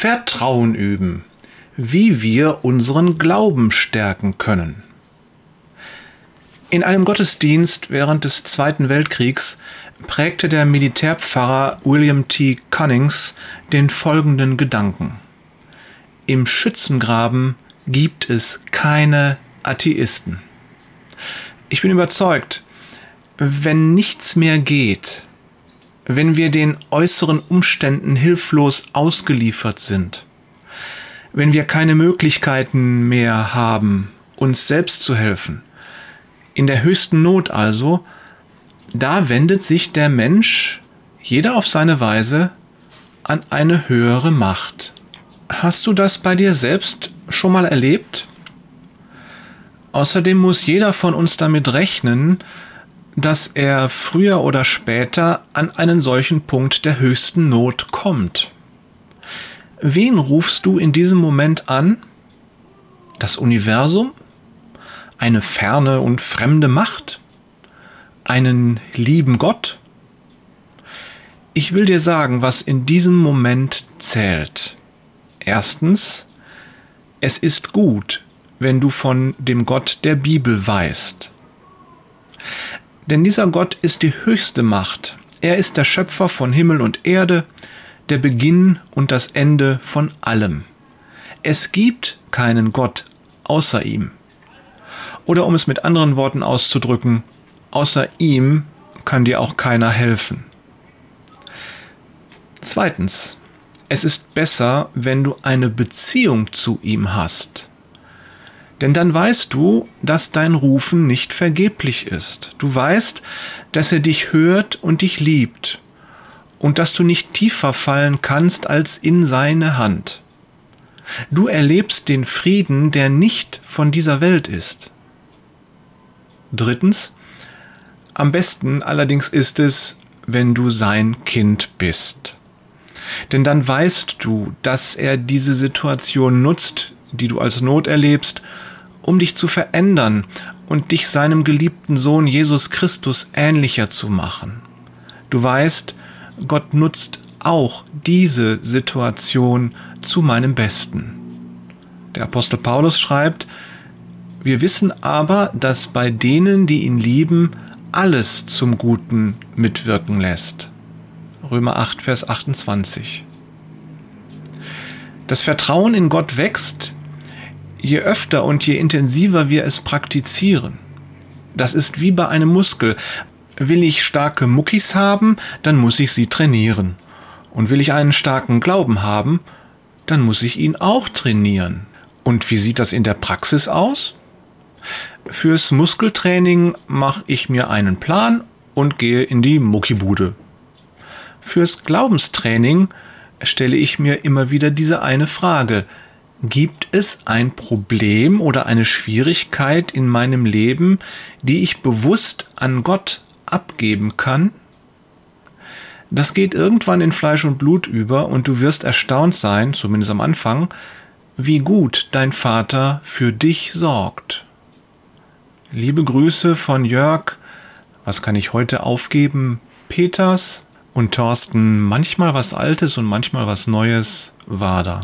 Vertrauen üben, wie wir unseren Glauben stärken können. In einem Gottesdienst während des Zweiten Weltkriegs prägte der Militärpfarrer William T. Cunnings den folgenden Gedanken. Im Schützengraben gibt es keine Atheisten. Ich bin überzeugt, wenn nichts mehr geht, wenn wir den äußeren Umständen hilflos ausgeliefert sind, wenn wir keine Möglichkeiten mehr haben, uns selbst zu helfen, in der höchsten Not also, da wendet sich der Mensch, jeder auf seine Weise, an eine höhere Macht. Hast du das bei dir selbst schon mal erlebt? Außerdem muss jeder von uns damit rechnen, dass er früher oder später an einen solchen Punkt der höchsten Not kommt. Wen rufst du in diesem Moment an? Das Universum? eine ferne und fremde Macht, einen lieben Gott? Ich will dir sagen, was in diesem Moment zählt. Erstens, es ist gut, wenn du von dem Gott der Bibel weißt. Denn dieser Gott ist die höchste Macht. Er ist der Schöpfer von Himmel und Erde, der Beginn und das Ende von allem. Es gibt keinen Gott außer ihm. Oder um es mit anderen Worten auszudrücken, außer ihm kann dir auch keiner helfen. Zweitens, es ist besser, wenn du eine Beziehung zu ihm hast. Denn dann weißt du, dass dein Rufen nicht vergeblich ist. Du weißt, dass er dich hört und dich liebt und dass du nicht tiefer fallen kannst als in seine Hand. Du erlebst den Frieden, der nicht von dieser Welt ist. Drittens, am besten allerdings ist es, wenn du sein Kind bist. Denn dann weißt du, dass er diese Situation nutzt, die du als Not erlebst, um dich zu verändern und dich seinem geliebten Sohn Jesus Christus ähnlicher zu machen. Du weißt, Gott nutzt auch diese Situation zu meinem Besten. Der Apostel Paulus schreibt, wir wissen aber, dass bei denen, die ihn lieben, alles zum Guten mitwirken lässt. Römer 8, Vers 28. Das Vertrauen in Gott wächst, je öfter und je intensiver wir es praktizieren. Das ist wie bei einem Muskel. Will ich starke Muckis haben, dann muss ich sie trainieren. Und will ich einen starken Glauben haben, dann muss ich ihn auch trainieren. Und wie sieht das in der Praxis aus? Fürs Muskeltraining mache ich mir einen Plan und gehe in die Muckibude. Fürs Glaubenstraining stelle ich mir immer wieder diese eine Frage. Gibt es ein Problem oder eine Schwierigkeit in meinem Leben, die ich bewusst an Gott abgeben kann? Das geht irgendwann in Fleisch und Blut über und du wirst erstaunt sein, zumindest am Anfang, wie gut dein Vater für dich sorgt. Liebe Grüße von Jörg. Was kann ich heute aufgeben? Peters und Thorsten. Manchmal was Altes und manchmal was Neues. Wader.